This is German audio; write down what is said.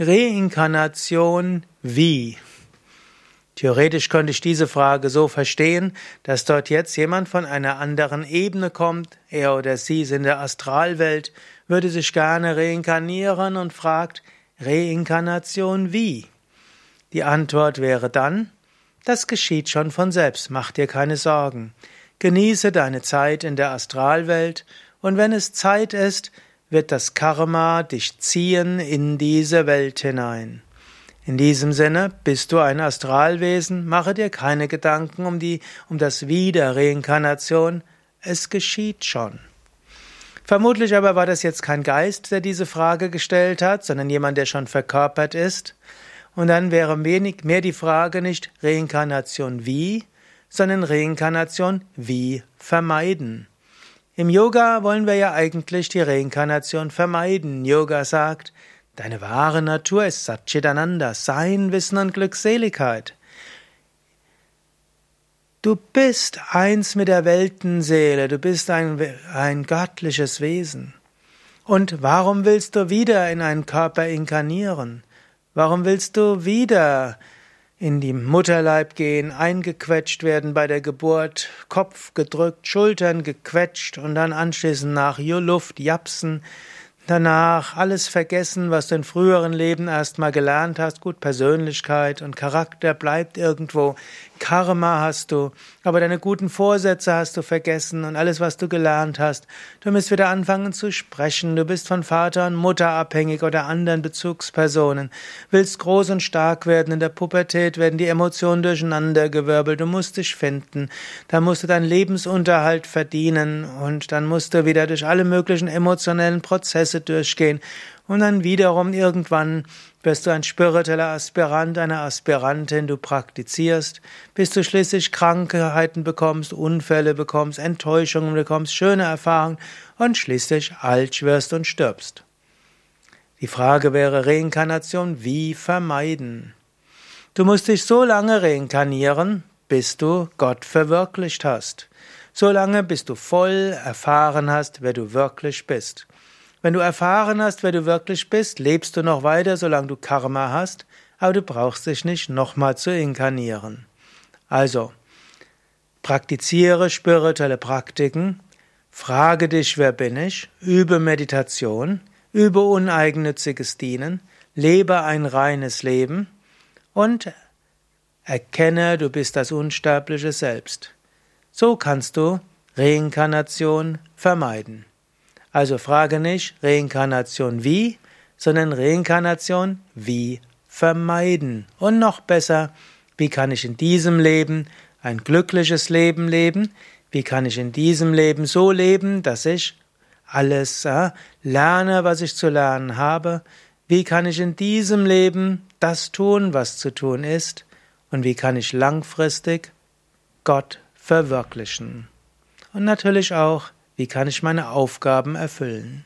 Reinkarnation wie? Theoretisch könnte ich diese Frage so verstehen, dass dort jetzt jemand von einer anderen Ebene kommt, er oder sie ist in der Astralwelt, würde sich gerne reinkarnieren und fragt, Reinkarnation wie? Die Antwort wäre dann, das geschieht schon von selbst, mach dir keine Sorgen. Genieße deine Zeit in der Astralwelt und wenn es Zeit ist, wird das Karma dich ziehen in diese Welt hinein. In diesem Sinne bist du ein Astralwesen, mache dir keine Gedanken um die, um das Wiederreinkarnation, es geschieht schon. Vermutlich aber war das jetzt kein Geist, der diese Frage gestellt hat, sondern jemand, der schon verkörpert ist. Und dann wäre wenig mehr die Frage nicht Reinkarnation wie, sondern Reinkarnation wie vermeiden. Im Yoga wollen wir ja eigentlich die Reinkarnation vermeiden. Yoga sagt, deine wahre Natur ist Satchitananda, Sein, Wissen und Glückseligkeit. Du bist eins mit der Weltenseele, du bist ein, ein göttliches Wesen. Und warum willst du wieder in einen Körper inkarnieren? Warum willst du wieder in die Mutterleib gehen, eingequetscht werden bei der Geburt, Kopf gedrückt, Schultern gequetscht und dann anschließend nach Luft japsen, danach alles vergessen, was du in früheren Leben erstmal gelernt hast. Gut, Persönlichkeit und Charakter bleibt irgendwo. Karma hast du, aber deine guten Vorsätze hast du vergessen und alles, was du gelernt hast. Du musst wieder anfangen zu sprechen. Du bist von Vater und Mutter abhängig oder anderen Bezugspersonen. Willst groß und stark werden. In der Pubertät werden die Emotionen durcheinandergewirbelt. Du musst dich finden. Da musst du deinen Lebensunterhalt verdienen und dann musst du wieder durch alle möglichen emotionellen Prozesse durchgehen und dann wiederum irgendwann wirst du ein spiritueller Aspirant, eine Aspirantin, du praktizierst, bis du schließlich Krankheiten bekommst, Unfälle bekommst, Enttäuschungen bekommst, schöne Erfahrungen und schließlich alt wirst und stirbst. Die Frage wäre Reinkarnation, wie vermeiden? Du musst dich so lange reinkarnieren, bis du Gott verwirklicht hast. So lange, bis du voll erfahren hast, wer du wirklich bist. Wenn du erfahren hast, wer du wirklich bist, lebst du noch weiter, solange du Karma hast, aber du brauchst dich nicht nochmal zu inkarnieren. Also, praktiziere spirituelle Praktiken, frage dich, wer bin ich, übe Meditation, übe uneigennütziges Dienen, lebe ein reines Leben und erkenne, du bist das unsterbliche Selbst. So kannst du Reinkarnation vermeiden. Also frage nicht Reinkarnation wie, sondern Reinkarnation wie vermeiden. Und noch besser, wie kann ich in diesem Leben ein glückliches Leben leben? Wie kann ich in diesem Leben so leben, dass ich alles äh, lerne, was ich zu lernen habe? Wie kann ich in diesem Leben das tun, was zu tun ist? Und wie kann ich langfristig Gott verwirklichen? Und natürlich auch, wie kann ich meine Aufgaben erfüllen?